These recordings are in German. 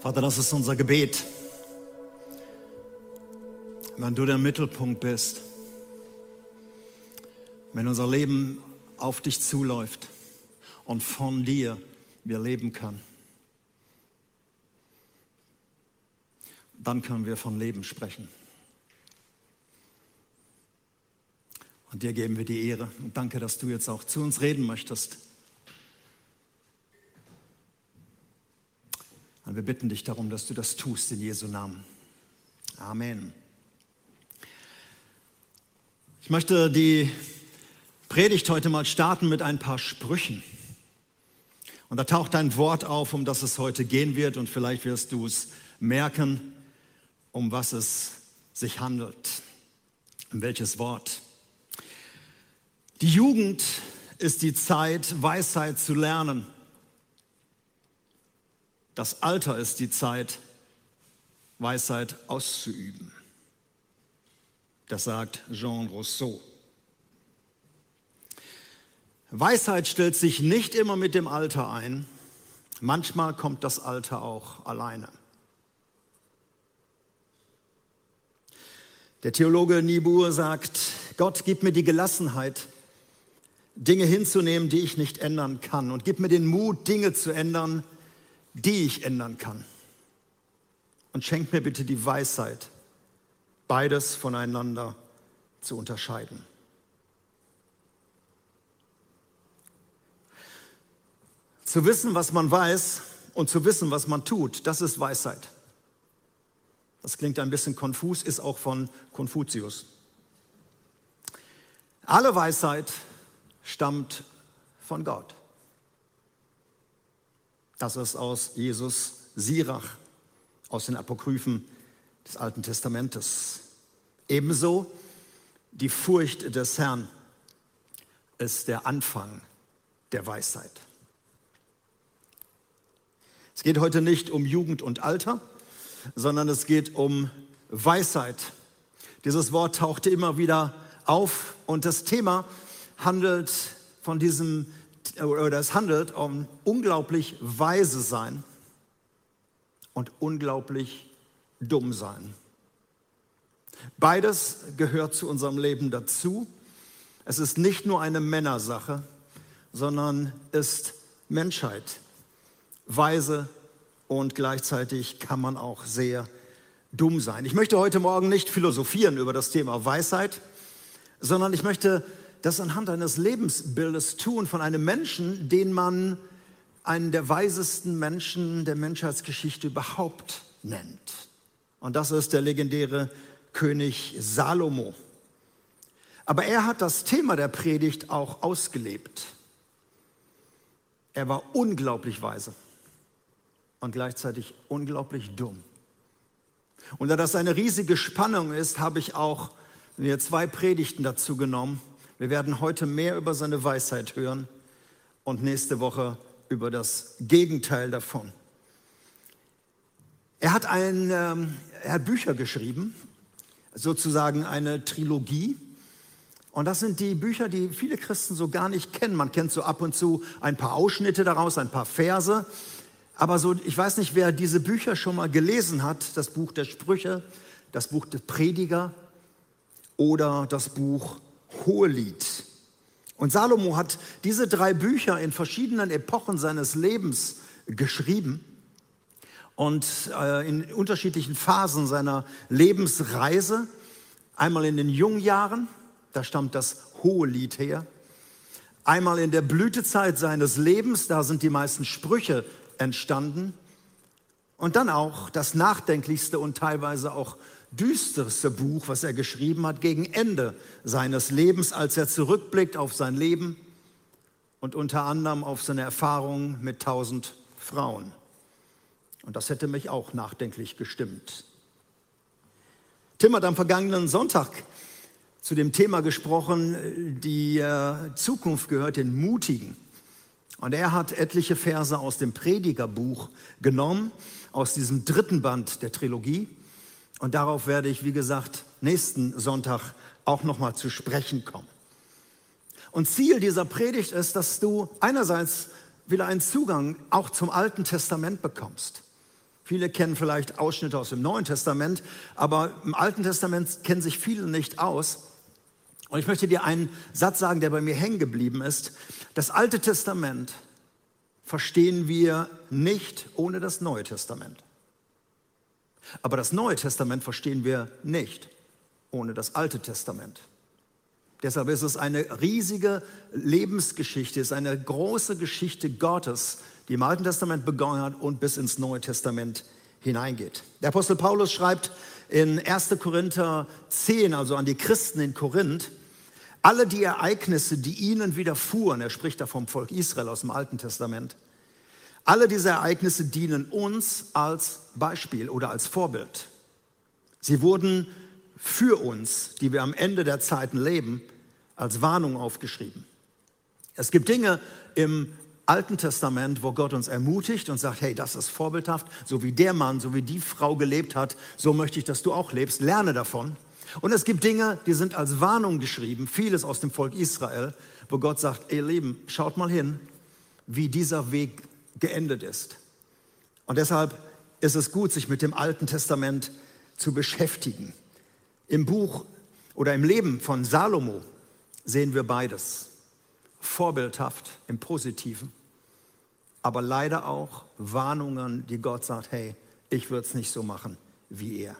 Vater, das ist unser Gebet. Wenn du der Mittelpunkt bist, wenn unser Leben auf dich zuläuft und von dir wir leben können, dann können wir von Leben sprechen. Und dir geben wir die Ehre und danke, dass du jetzt auch zu uns reden möchtest. Wir bitten dich darum, dass du das tust in Jesu Namen. Amen. Ich möchte die Predigt heute mal starten mit ein paar Sprüchen. Und da taucht ein Wort auf, um das es heute gehen wird und vielleicht wirst du es merken, um was es sich handelt. Um welches Wort? Die Jugend ist die Zeit, Weisheit zu lernen. Das Alter ist die Zeit, Weisheit auszuüben. Das sagt Jean Rousseau. Weisheit stellt sich nicht immer mit dem Alter ein. Manchmal kommt das Alter auch alleine. Der Theologe Niebuhr sagt, Gott, gib mir die Gelassenheit, Dinge hinzunehmen, die ich nicht ändern kann. Und gib mir den Mut, Dinge zu ändern, die ich ändern kann. Und schenk mir bitte die Weisheit, beides voneinander zu unterscheiden. Zu wissen, was man weiß und zu wissen, was man tut, das ist Weisheit. Das klingt ein bisschen konfus, ist auch von Konfuzius. Alle Weisheit stammt von Gott. Das ist aus Jesus Sirach, aus den Apokryphen des Alten Testamentes. Ebenso die Furcht des Herrn ist der Anfang der Weisheit. Es geht heute nicht um Jugend und Alter, sondern es geht um Weisheit. Dieses Wort tauchte immer wieder auf und das Thema handelt von diesem, oder es handelt um unglaublich weise sein und unglaublich dumm sein. Beides gehört zu unserem Leben dazu. Es ist nicht nur eine Männersache, sondern ist Menschheit. Weise und gleichzeitig kann man auch sehr dumm sein. Ich möchte heute Morgen nicht philosophieren über das Thema Weisheit, sondern ich möchte das anhand eines Lebensbildes tun von einem Menschen, den man einen der weisesten Menschen der Menschheitsgeschichte überhaupt nennt. Und das ist der legendäre König Salomo. Aber er hat das Thema der Predigt auch ausgelebt. Er war unglaublich weise und gleichzeitig unglaublich dumm. Und da das eine riesige Spannung ist, habe ich auch mir zwei Predigten dazu genommen. Wir werden heute mehr über seine Weisheit hören und nächste Woche über das Gegenteil davon. Er hat, ein, ähm, er hat Bücher geschrieben, sozusagen eine Trilogie. Und das sind die Bücher, die viele Christen so gar nicht kennen. Man kennt so ab und zu ein paar Ausschnitte daraus, ein paar Verse. Aber so, ich weiß nicht, wer diese Bücher schon mal gelesen hat. Das Buch der Sprüche, das Buch der Prediger oder das Buch Hohelied. Und Salomo hat diese drei Bücher in verschiedenen Epochen seines Lebens geschrieben und äh, in unterschiedlichen Phasen seiner Lebensreise. Einmal in den jungen Jahren, da stammt das Hohelied her. Einmal in der Blütezeit seines Lebens, da sind die meisten Sprüche entstanden. Und dann auch das nachdenklichste und teilweise auch düsterste Buch, was er geschrieben hat, gegen Ende seines Lebens, als er zurückblickt auf sein Leben und unter anderem auf seine Erfahrungen mit tausend Frauen. Und das hätte mich auch nachdenklich gestimmt. Tim hat am vergangenen Sonntag zu dem Thema gesprochen, die äh, Zukunft gehört den Mutigen. Und er hat etliche Verse aus dem Predigerbuch genommen, aus diesem dritten Band der Trilogie. Und darauf werde ich, wie gesagt, nächsten Sonntag auch nochmal zu sprechen kommen. Und Ziel dieser Predigt ist, dass du einerseits wieder einen Zugang auch zum Alten Testament bekommst. Viele kennen vielleicht Ausschnitte aus dem Neuen Testament, aber im Alten Testament kennen sich viele nicht aus. Und ich möchte dir einen Satz sagen, der bei mir hängen geblieben ist. Das Alte Testament verstehen wir nicht ohne das Neue Testament. Aber das Neue Testament verstehen wir nicht ohne das Alte Testament. Deshalb ist es eine riesige Lebensgeschichte, es ist eine große Geschichte Gottes, die im Alten Testament begonnen hat und bis ins Neue Testament hineingeht. Der Apostel Paulus schreibt in 1. Korinther 10, also an die Christen in Korinth, alle die Ereignisse, die ihnen widerfuhren, er spricht da vom Volk Israel aus dem Alten Testament, alle diese Ereignisse dienen uns als Beispiel oder als Vorbild. Sie wurden für uns, die wir am Ende der Zeiten leben, als Warnung aufgeschrieben. Es gibt Dinge im Alten Testament, wo Gott uns ermutigt und sagt, hey, das ist vorbildhaft, so wie der Mann, so wie die Frau gelebt hat, so möchte ich, dass du auch lebst, lerne davon. Und es gibt Dinge, die sind als Warnung geschrieben, vieles aus dem Volk Israel, wo Gott sagt, ihr Lieben, schaut mal hin, wie dieser Weg geendet ist. Und deshalb ist es gut, sich mit dem Alten Testament zu beschäftigen. Im Buch oder im Leben von Salomo sehen wir beides. Vorbildhaft im Positiven, aber leider auch Warnungen, die Gott sagt, hey, ich würde es nicht so machen wie er.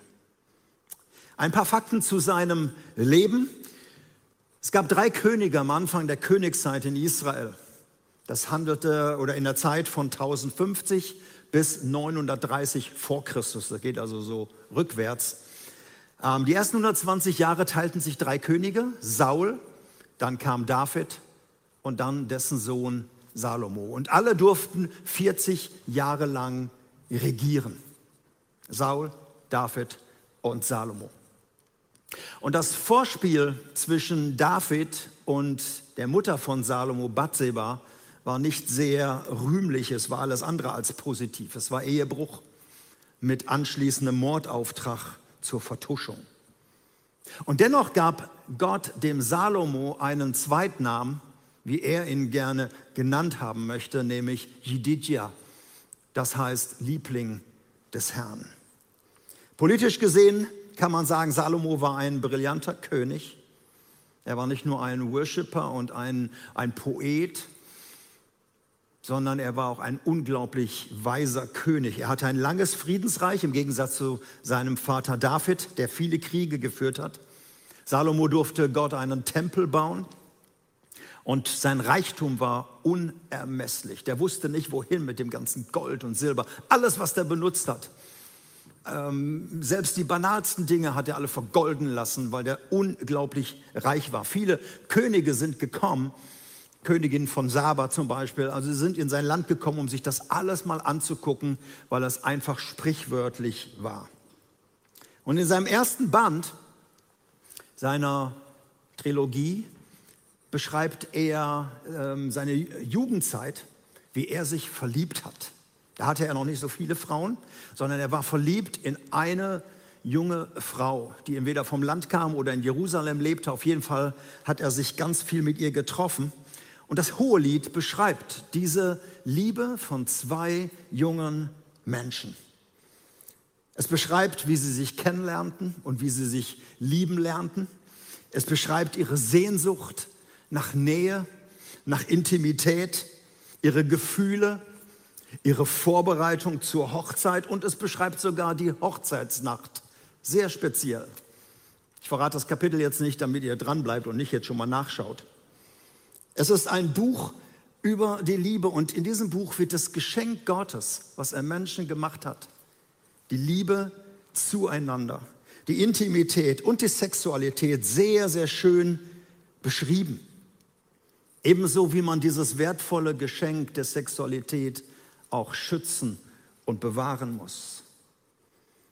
Ein paar Fakten zu seinem Leben. Es gab drei Könige am Anfang der Königszeit in Israel. Das handelte oder in der Zeit von 1050 bis 930 vor Christus. Das geht also so rückwärts. Ähm, die ersten 120 Jahre teilten sich drei Könige, Saul, dann kam David und dann dessen Sohn Salomo. Und alle durften 40 Jahre lang regieren. Saul, David und Salomo. Und das Vorspiel zwischen David und der Mutter von Salomo, Bathseba, war nicht sehr rühmlich, es war alles andere als positiv. Es war Ehebruch mit anschließendem Mordauftrag zur Vertuschung. Und dennoch gab Gott dem Salomo einen Zweitnamen, wie er ihn gerne genannt haben möchte, nämlich Jididja, das heißt Liebling des Herrn. Politisch gesehen kann man sagen, Salomo war ein brillanter König. Er war nicht nur ein Worshipper und ein, ein Poet, sondern er war auch ein unglaublich weiser König. Er hatte ein langes Friedensreich im Gegensatz zu seinem Vater David, der viele Kriege geführt hat. Salomo durfte Gott einen Tempel bauen und sein Reichtum war unermesslich. Der wusste nicht, wohin mit dem ganzen Gold und Silber. Alles, was der benutzt hat, ähm, selbst die banalsten Dinge hat er alle vergolden lassen, weil er unglaublich reich war. Viele Könige sind gekommen, Königin von Saba zum Beispiel, also sie sind in sein Land gekommen, um sich das alles mal anzugucken, weil es einfach sprichwörtlich war. Und in seinem ersten Band seiner Trilogie beschreibt er ähm, seine Jugendzeit, wie er sich verliebt hat. Da hatte er noch nicht so viele Frauen, sondern er war verliebt in eine junge Frau, die entweder vom Land kam oder in Jerusalem lebte. Auf jeden Fall hat er sich ganz viel mit ihr getroffen. Und das Hohelied beschreibt diese Liebe von zwei jungen Menschen. Es beschreibt, wie sie sich kennenlernten und wie sie sich lieben lernten. Es beschreibt ihre Sehnsucht nach Nähe, nach Intimität, ihre Gefühle, ihre Vorbereitung zur Hochzeit und es beschreibt sogar die Hochzeitsnacht. Sehr speziell. Ich verrate das Kapitel jetzt nicht, damit ihr dran bleibt und nicht jetzt schon mal nachschaut. Es ist ein Buch über die Liebe und in diesem Buch wird das Geschenk Gottes, was er Menschen gemacht hat, die Liebe zueinander, die Intimität und die Sexualität sehr, sehr schön beschrieben. Ebenso wie man dieses wertvolle Geschenk der Sexualität auch schützen und bewahren muss.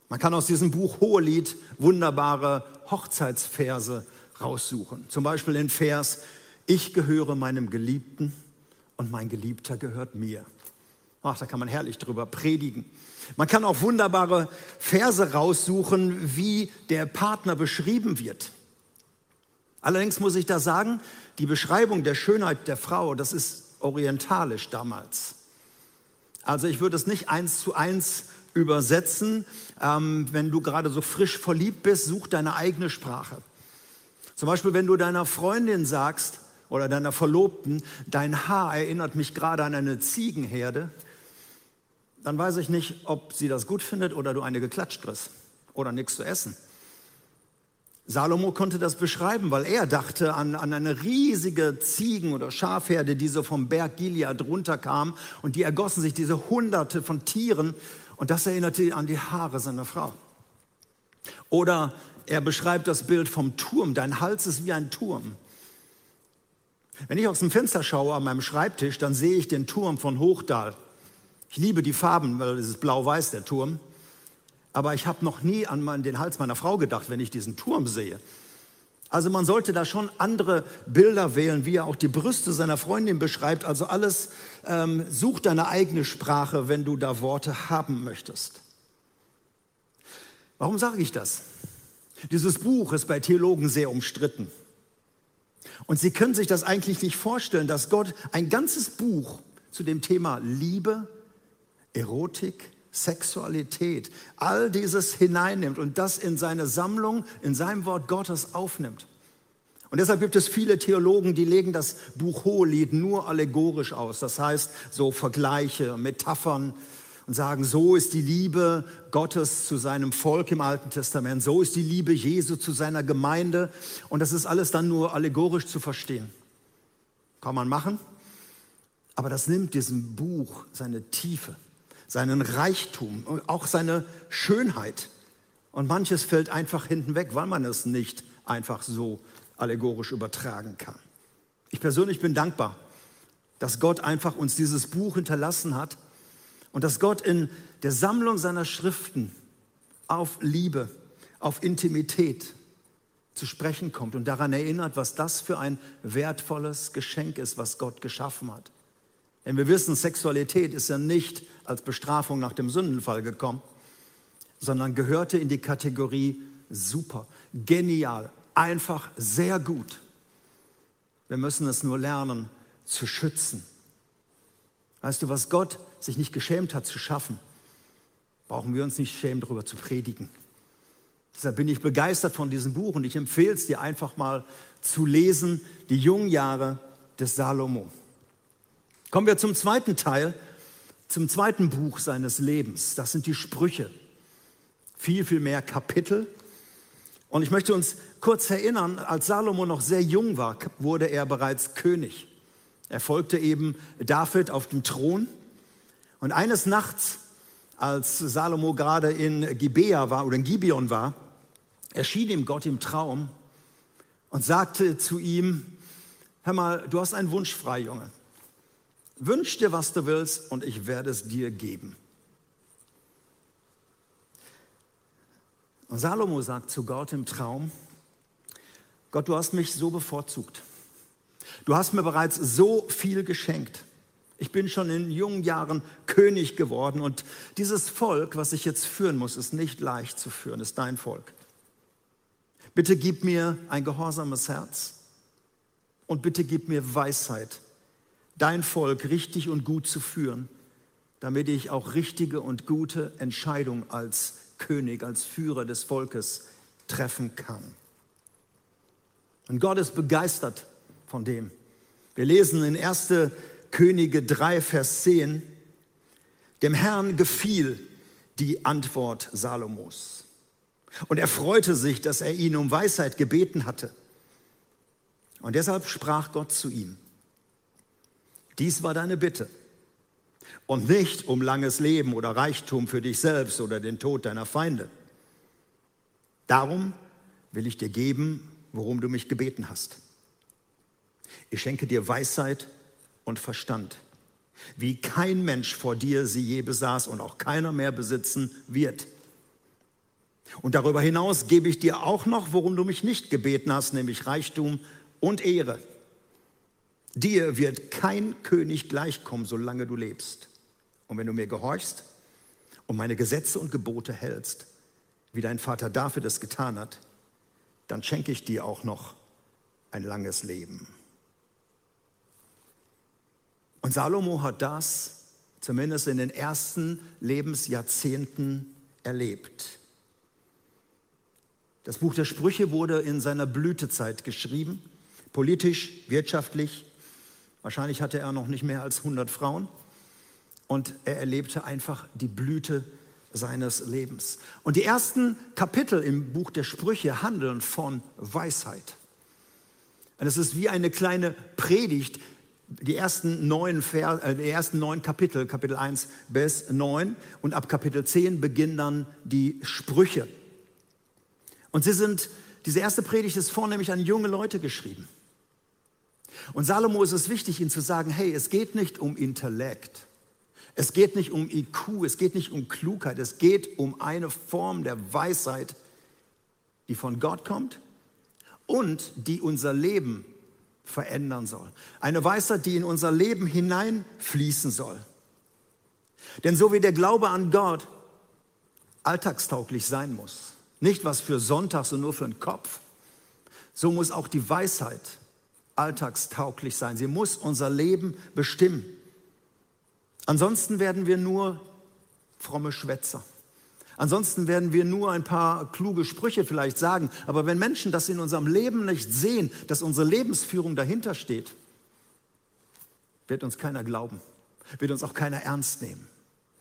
Man kann aus diesem Buch Hohelied wunderbare Hochzeitsverse raussuchen. Zum Beispiel den Vers, ich gehöre meinem Geliebten und mein Geliebter gehört mir. Ach, da kann man herrlich drüber predigen. Man kann auch wunderbare Verse raussuchen, wie der Partner beschrieben wird. Allerdings muss ich da sagen, die Beschreibung der Schönheit der Frau, das ist orientalisch damals. Also ich würde es nicht eins zu eins übersetzen. Ähm, wenn du gerade so frisch verliebt bist, such deine eigene Sprache. Zum Beispiel, wenn du deiner Freundin sagst oder deiner Verlobten, dein Haar erinnert mich gerade an eine Ziegenherde, dann weiß ich nicht, ob sie das gut findet oder du eine geklatscht kriegst oder nichts zu essen. Salomo konnte das beschreiben, weil er dachte an, an eine riesige Ziegen- oder Schafherde, die so vom Berg Gilead runterkam und die ergossen sich, diese Hunderte von Tieren und das erinnerte an die Haare seiner Frau. Oder er beschreibt das Bild vom Turm, dein Hals ist wie ein Turm. Wenn ich aus dem Fenster schaue an meinem Schreibtisch, dann sehe ich den Turm von Hochdahl. Ich liebe die Farben, weil es ist blau-weiß, der Turm aber ich habe noch nie an den Hals meiner Frau gedacht, wenn ich diesen Turm sehe. Also man sollte da schon andere Bilder wählen, wie er auch die Brüste seiner Freundin beschreibt. Also alles, ähm, such deine eigene Sprache, wenn du da Worte haben möchtest. Warum sage ich das? Dieses Buch ist bei Theologen sehr umstritten. Und sie können sich das eigentlich nicht vorstellen, dass Gott ein ganzes Buch zu dem Thema Liebe, Erotik, Sexualität, all dieses hineinnimmt und das in seine Sammlung, in seinem Wort Gottes aufnimmt. Und deshalb gibt es viele Theologen, die legen das Buch Hohelied nur allegorisch aus. Das heißt, so Vergleiche, Metaphern und sagen, so ist die Liebe Gottes zu seinem Volk im Alten Testament, so ist die Liebe Jesu zu seiner Gemeinde. Und das ist alles dann nur allegorisch zu verstehen. Kann man machen, aber das nimmt diesem Buch seine Tiefe seinen Reichtum und auch seine Schönheit. Und manches fällt einfach hinten weg, weil man es nicht einfach so allegorisch übertragen kann. Ich persönlich bin dankbar, dass Gott einfach uns dieses Buch hinterlassen hat und dass Gott in der Sammlung seiner Schriften auf Liebe, auf Intimität zu sprechen kommt und daran erinnert, was das für ein wertvolles Geschenk ist, was Gott geschaffen hat. Denn wir wissen, Sexualität ist ja nicht als Bestrafung nach dem Sündenfall gekommen, sondern gehörte in die Kategorie super, genial, einfach sehr gut. Wir müssen es nur lernen zu schützen. Weißt du, was Gott sich nicht geschämt hat zu schaffen, brauchen wir uns nicht schämen, darüber zu predigen. Deshalb bin ich begeistert von diesem Buch und ich empfehle es dir einfach mal zu lesen, die jungen Jahre des Salomo. Kommen wir zum zweiten Teil zum zweiten Buch seines Lebens. Das sind die Sprüche. Viel, viel mehr Kapitel. Und ich möchte uns kurz erinnern, als Salomo noch sehr jung war, wurde er bereits König. Er folgte eben David auf dem Thron. Und eines Nachts, als Salomo gerade in Gibea war oder in Gibeon war, erschien ihm Gott im Traum und sagte zu ihm, hör mal, du hast einen Wunsch frei, Junge. Wünsch dir, was du willst, und ich werde es dir geben. Und Salomo sagt zu Gott im Traum, Gott, du hast mich so bevorzugt. Du hast mir bereits so viel geschenkt. Ich bin schon in jungen Jahren König geworden und dieses Volk, was ich jetzt führen muss, ist nicht leicht zu führen, ist dein Volk. Bitte gib mir ein gehorsames Herz und bitte gib mir Weisheit dein Volk richtig und gut zu führen, damit ich auch richtige und gute Entscheidungen als König, als Führer des Volkes treffen kann. Und Gott ist begeistert von dem. Wir lesen in 1. Könige 3, Vers 10, dem Herrn gefiel die Antwort Salomos. Und er freute sich, dass er ihn um Weisheit gebeten hatte. Und deshalb sprach Gott zu ihm, dies war deine Bitte. Und nicht um langes Leben oder Reichtum für dich selbst oder den Tod deiner Feinde. Darum will ich dir geben, worum du mich gebeten hast. Ich schenke dir Weisheit und Verstand, wie kein Mensch vor dir sie je besaß und auch keiner mehr besitzen wird. Und darüber hinaus gebe ich dir auch noch, worum du mich nicht gebeten hast, nämlich Reichtum und Ehre Dir wird kein König gleichkommen, solange du lebst. Und wenn du mir gehorchst und meine Gesetze und Gebote hältst, wie dein Vater David es getan hat, dann schenke ich dir auch noch ein langes Leben. Und Salomo hat das zumindest in den ersten Lebensjahrzehnten erlebt. Das Buch der Sprüche wurde in seiner Blütezeit geschrieben, politisch, wirtschaftlich. Wahrscheinlich hatte er noch nicht mehr als 100 Frauen. Und er erlebte einfach die Blüte seines Lebens. Und die ersten Kapitel im Buch der Sprüche handeln von Weisheit. Und es ist wie eine kleine Predigt, die ersten neun, Vers, äh, die ersten neun Kapitel, Kapitel 1 bis 9 und ab Kapitel 10 beginnen dann die Sprüche. Und sie sind, diese erste Predigt ist vornehmlich an junge Leute geschrieben. Und Salomo ist es wichtig, ihnen zu sagen, hey, es geht nicht um Intellekt. Es geht nicht um IQ, es geht nicht um Klugheit, es geht um eine Form der Weisheit, die von Gott kommt und die unser Leben verändern soll. Eine Weisheit, die in unser Leben hineinfließen soll. Denn so wie der Glaube an Gott alltagstauglich sein muss, nicht was für Sonntags und nur für den Kopf, so muss auch die Weisheit alltagstauglich sein. Sie muss unser Leben bestimmen. Ansonsten werden wir nur fromme Schwätzer. Ansonsten werden wir nur ein paar kluge Sprüche vielleicht sagen. Aber wenn Menschen das in unserem Leben nicht sehen, dass unsere Lebensführung dahinter steht, wird uns keiner glauben, wird uns auch keiner ernst nehmen.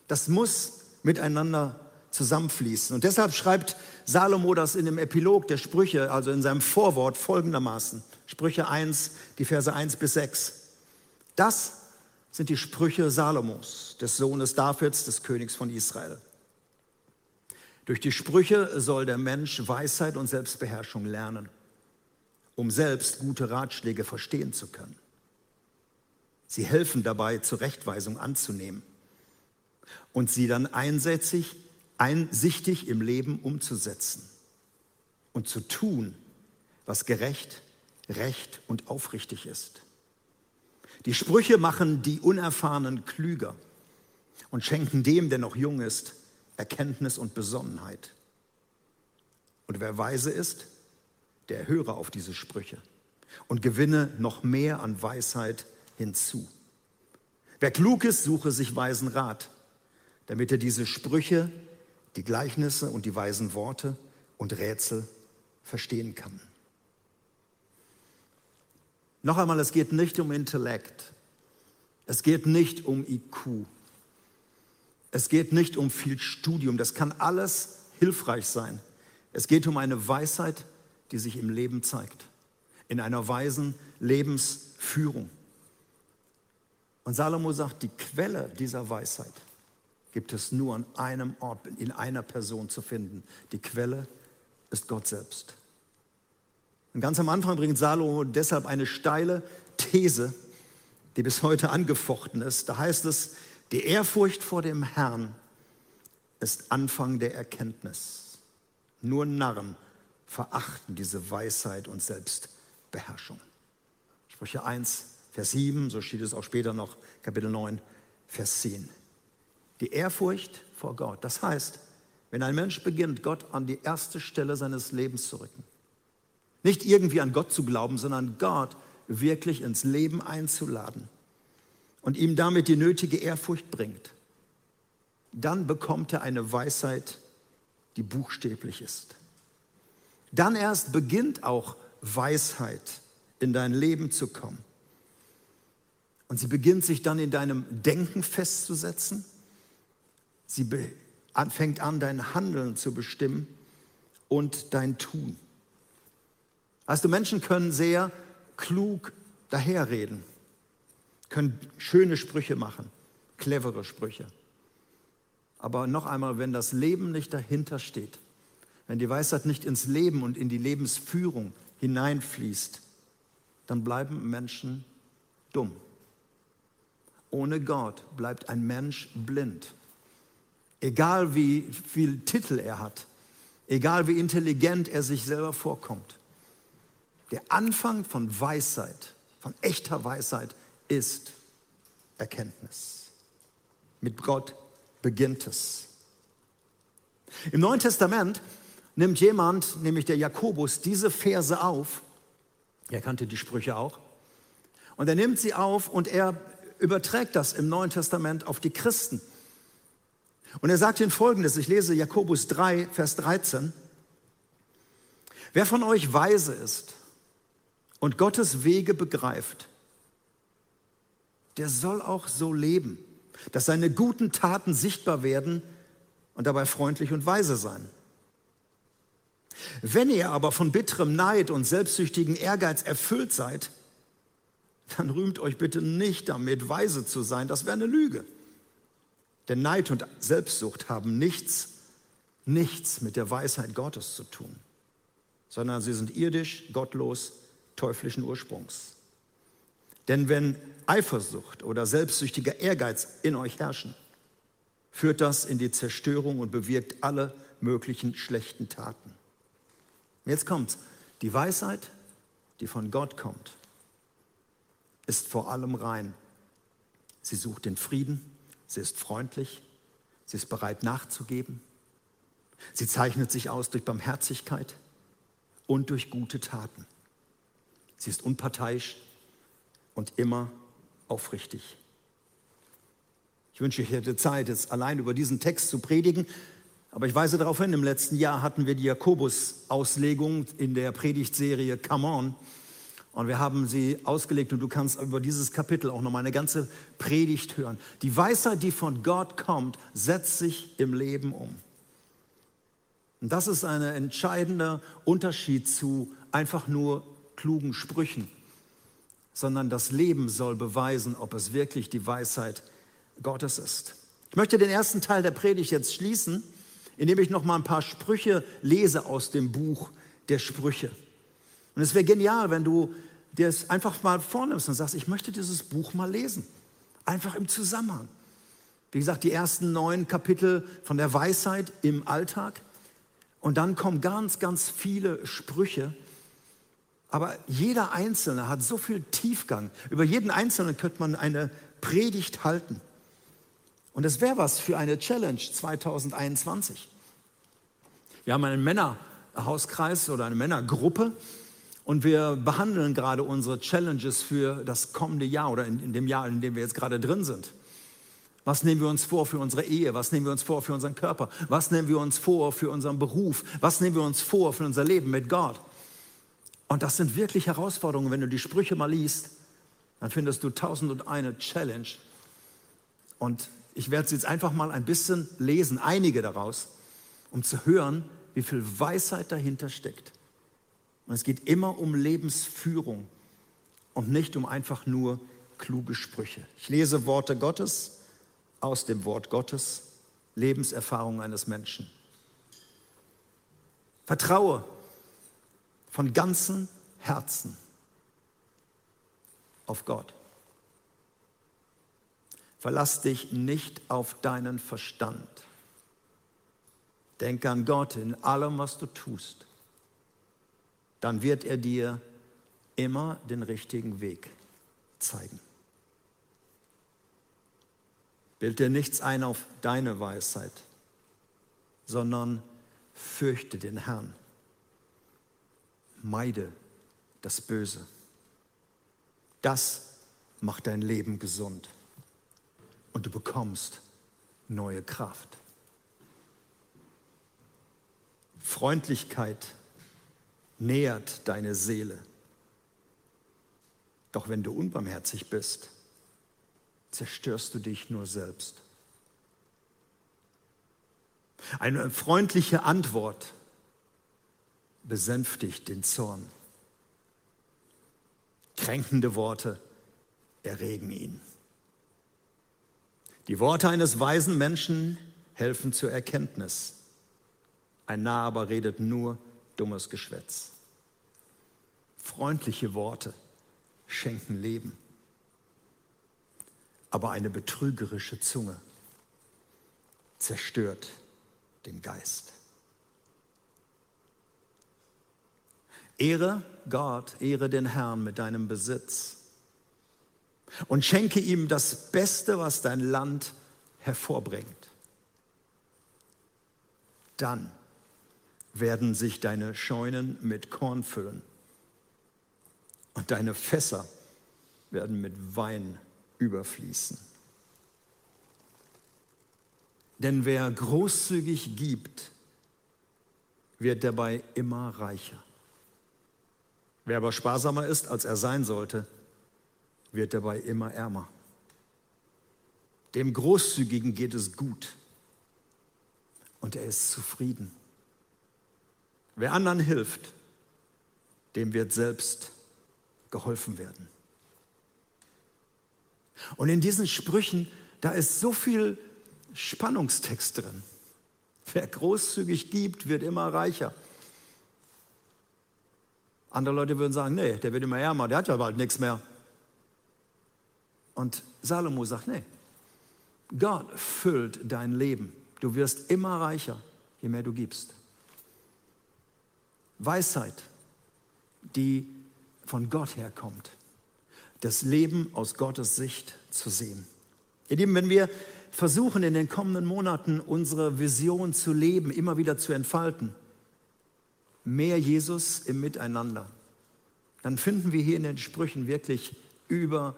Das muss miteinander zusammenfließen. Und deshalb schreibt Salomo das in dem Epilog der Sprüche, also in seinem Vorwort folgendermaßen. Sprüche 1, die Verse 1 bis 6. Das sind die Sprüche Salomos, des Sohnes Davids, des Königs von Israel. Durch die Sprüche soll der Mensch Weisheit und Selbstbeherrschung lernen, um selbst gute Ratschläge verstehen zu können. Sie helfen dabei, Zurechtweisung anzunehmen und sie dann einsätzig, einsichtig im Leben umzusetzen und zu tun, was gerecht, recht und aufrichtig ist. Die Sprüche machen die Unerfahrenen klüger und schenken dem, der noch jung ist, Erkenntnis und Besonnenheit. Und wer weise ist, der höre auf diese Sprüche und gewinne noch mehr an Weisheit hinzu. Wer klug ist, suche sich weisen Rat, damit er diese Sprüche, die Gleichnisse und die weisen Worte und Rätsel verstehen kann. Noch einmal, es geht nicht um Intellekt. Es geht nicht um IQ. Es geht nicht um viel Studium, das kann alles hilfreich sein. Es geht um eine Weisheit, die sich im Leben zeigt, in einer weisen Lebensführung. Und Salomo sagt, die Quelle dieser Weisheit gibt es nur an einem Ort, in einer Person zu finden. Die Quelle ist Gott selbst. Und ganz am Anfang bringt Salomo deshalb eine steile These, die bis heute angefochten ist. Da heißt es, die Ehrfurcht vor dem Herrn ist Anfang der Erkenntnis. Nur Narren verachten diese Weisheit und Selbstbeherrschung. Sprüche 1, Vers 7, so steht es auch später noch, Kapitel 9, Vers 10. Die Ehrfurcht vor Gott, das heißt, wenn ein Mensch beginnt, Gott an die erste Stelle seines Lebens zu rücken, nicht irgendwie an Gott zu glauben, sondern Gott wirklich ins Leben einzuladen, und ihm damit die nötige Ehrfurcht bringt, dann bekommt er eine Weisheit, die buchstäblich ist. Dann erst beginnt auch Weisheit in dein Leben zu kommen. Und sie beginnt sich dann in deinem Denken festzusetzen. Sie fängt an, dein Handeln zu bestimmen und dein Tun. Du, Menschen können sehr klug daherreden können schöne Sprüche machen, clevere Sprüche. Aber noch einmal, wenn das Leben nicht dahinter steht, wenn die Weisheit nicht ins Leben und in die Lebensführung hineinfließt, dann bleiben Menschen dumm. Ohne Gott bleibt ein Mensch blind. Egal wie viel Titel er hat, egal wie intelligent er sich selber vorkommt. Der Anfang von Weisheit, von echter Weisheit, ist Erkenntnis. Mit Gott beginnt es. Im Neuen Testament nimmt jemand, nämlich der Jakobus, diese Verse auf. Er kannte die Sprüche auch. Und er nimmt sie auf und er überträgt das im Neuen Testament auf die Christen. Und er sagt ihnen folgendes, ich lese Jakobus 3, Vers 13. Wer von euch weise ist und Gottes Wege begreift, der soll auch so leben, dass seine guten Taten sichtbar werden und dabei freundlich und weise sein. Wenn ihr aber von bitterem Neid und selbstsüchtigen Ehrgeiz erfüllt seid, dann rühmt euch bitte nicht damit, weise zu sein. Das wäre eine Lüge. Denn Neid und Selbstsucht haben nichts, nichts mit der Weisheit Gottes zu tun, sondern sie sind irdisch, gottlos, teuflischen Ursprungs. Denn wenn Eifersucht oder selbstsüchtiger Ehrgeiz in euch herrschen, führt das in die Zerstörung und bewirkt alle möglichen schlechten Taten. Jetzt kommt's. Die Weisheit, die von Gott kommt, ist vor allem rein. Sie sucht den Frieden, sie ist freundlich, sie ist bereit nachzugeben. Sie zeichnet sich aus durch Barmherzigkeit und durch gute Taten. Sie ist unparteiisch und immer aufrichtig. Ich wünsche, ich hätte Zeit, jetzt allein über diesen Text zu predigen. Aber ich weise darauf hin, im letzten Jahr hatten wir die Jakobus-Auslegung in der Predigtserie Come On. Und wir haben sie ausgelegt und du kannst über dieses Kapitel auch nochmal eine ganze Predigt hören. Die Weisheit, die von Gott kommt, setzt sich im Leben um. Und das ist ein entscheidender Unterschied zu einfach nur klugen Sprüchen, sondern das Leben soll beweisen, ob es wirklich die Weisheit Gottes ist. Ich möchte den ersten Teil der Predigt jetzt schließen, indem ich noch mal ein paar Sprüche lese aus dem Buch der Sprüche. Und es wäre genial, wenn du dir es einfach mal vornimmst und sagst, ich möchte dieses Buch mal lesen. Einfach im Zusammenhang. Wie gesagt, die ersten neun Kapitel von der Weisheit im Alltag. Und dann kommen ganz, ganz viele Sprüche. Aber jeder Einzelne hat so viel Tiefgang. Über jeden Einzelnen könnte man eine Predigt halten. Und es wäre was für eine Challenge 2021. Wir haben einen Männerhauskreis oder eine Männergruppe und wir behandeln gerade unsere Challenges für das kommende Jahr oder in, in, dem Jahr, in dem wir jetzt gerade drin sind. Was nehmen wir uns vor für unsere Ehe? Was nehmen wir uns vor für unseren Körper? Was nehmen wir uns vor für unseren Beruf? Was nehmen wir uns vor für unser Leben mit Gott? Und das sind wirklich Herausforderungen. Wenn du die Sprüche mal liest, dann findest du tausend und eine Challenge. Und ich werde sie jetzt einfach mal ein bisschen lesen, einige daraus, um zu hören, wie viel Weisheit dahinter steckt. Und es geht immer um Lebensführung und nicht um einfach nur kluge Sprüche. Ich lese Worte Gottes aus dem Wort Gottes, Lebenserfahrung eines Menschen. Vertraue von ganzem Herzen auf Gott. Verlass dich nicht auf deinen Verstand. Denke an Gott in allem, was du tust. Dann wird er dir immer den richtigen Weg zeigen. Bild dir nichts ein auf deine Weisheit, sondern fürchte den Herrn. Meide das Böse. Das macht dein Leben gesund und du bekommst neue Kraft. Freundlichkeit nährt deine Seele. Doch wenn du unbarmherzig bist, zerstörst du dich nur selbst. Eine freundliche Antwort besänftigt den Zorn. Kränkende Worte erregen ihn. Die Worte eines weisen Menschen helfen zur Erkenntnis. Ein Narr aber redet nur dummes Geschwätz. Freundliche Worte schenken Leben, aber eine betrügerische Zunge zerstört den Geist. Ehre Gott, ehre den Herrn mit deinem Besitz und schenke ihm das Beste, was dein Land hervorbringt. Dann werden sich deine Scheunen mit Korn füllen und deine Fässer werden mit Wein überfließen. Denn wer großzügig gibt, wird dabei immer reicher. Wer aber sparsamer ist, als er sein sollte, wird dabei immer ärmer. Dem Großzügigen geht es gut und er ist zufrieden. Wer anderen hilft, dem wird selbst geholfen werden. Und in diesen Sprüchen, da ist so viel Spannungstext drin. Wer großzügig gibt, wird immer reicher. Andere Leute würden sagen, nee, der wird immer ärmer, der hat ja bald nichts mehr. Und Salomo sagt, nee, Gott füllt dein Leben. Du wirst immer reicher, je mehr du gibst. Weisheit, die von Gott herkommt. Das Leben aus Gottes Sicht zu sehen. Ihr Lieben, wenn wir versuchen, in den kommenden Monaten unsere Vision zu leben, immer wieder zu entfalten, mehr Jesus im Miteinander, dann finden wir hier in den Sprüchen wirklich über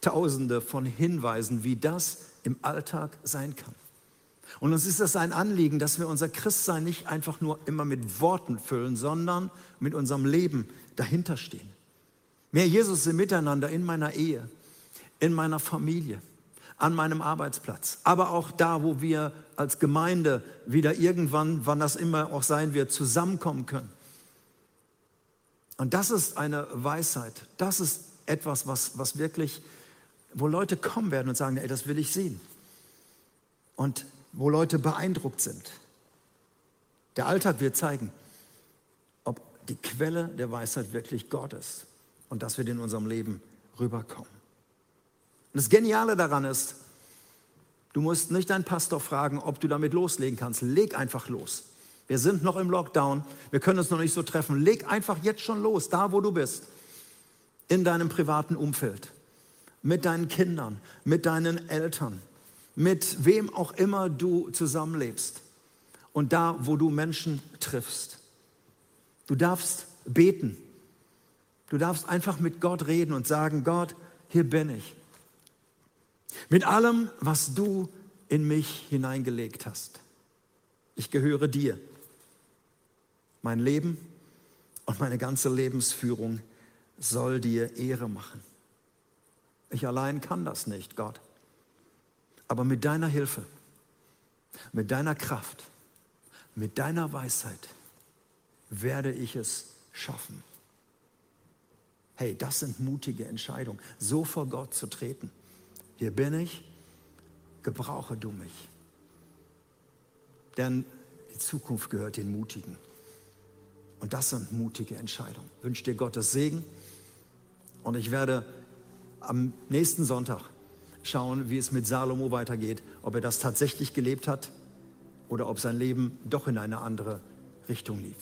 Tausende von Hinweisen, wie das im Alltag sein kann. Und uns ist das ein Anliegen, dass wir unser Christsein nicht einfach nur immer mit Worten füllen, sondern mit unserem Leben dahinter stehen. Mehr Jesus im Miteinander in meiner Ehe, in meiner Familie, an meinem Arbeitsplatz, aber auch da, wo wir als Gemeinde wieder irgendwann, wann das immer auch sein wird, zusammenkommen können. Und das ist eine Weisheit. Das ist etwas, was, was wirklich, wo Leute kommen werden und sagen, ey, das will ich sehen. Und wo Leute beeindruckt sind. Der Alltag wird zeigen, ob die Quelle der Weisheit wirklich Gott ist und dass wir in unserem Leben rüberkommen. Und das Geniale daran ist, du musst nicht deinen Pastor fragen, ob du damit loslegen kannst. Leg einfach los. Wir sind noch im Lockdown, wir können uns noch nicht so treffen. Leg einfach jetzt schon los, da wo du bist, in deinem privaten Umfeld, mit deinen Kindern, mit deinen Eltern, mit wem auch immer du zusammenlebst und da, wo du Menschen triffst. Du darfst beten. Du darfst einfach mit Gott reden und sagen, Gott, hier bin ich. Mit allem, was du in mich hineingelegt hast. Ich gehöre dir. Mein Leben und meine ganze Lebensführung soll dir Ehre machen. Ich allein kann das nicht, Gott. Aber mit deiner Hilfe, mit deiner Kraft, mit deiner Weisheit werde ich es schaffen. Hey, das sind mutige Entscheidungen, so vor Gott zu treten. Hier bin ich, gebrauche du mich. Denn die Zukunft gehört den Mutigen. Und das sind mutige Entscheidungen. Ich wünsche dir Gottes Segen. Und ich werde am nächsten Sonntag schauen, wie es mit Salomo weitergeht, ob er das tatsächlich gelebt hat oder ob sein Leben doch in eine andere Richtung lief.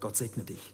Gott segne dich.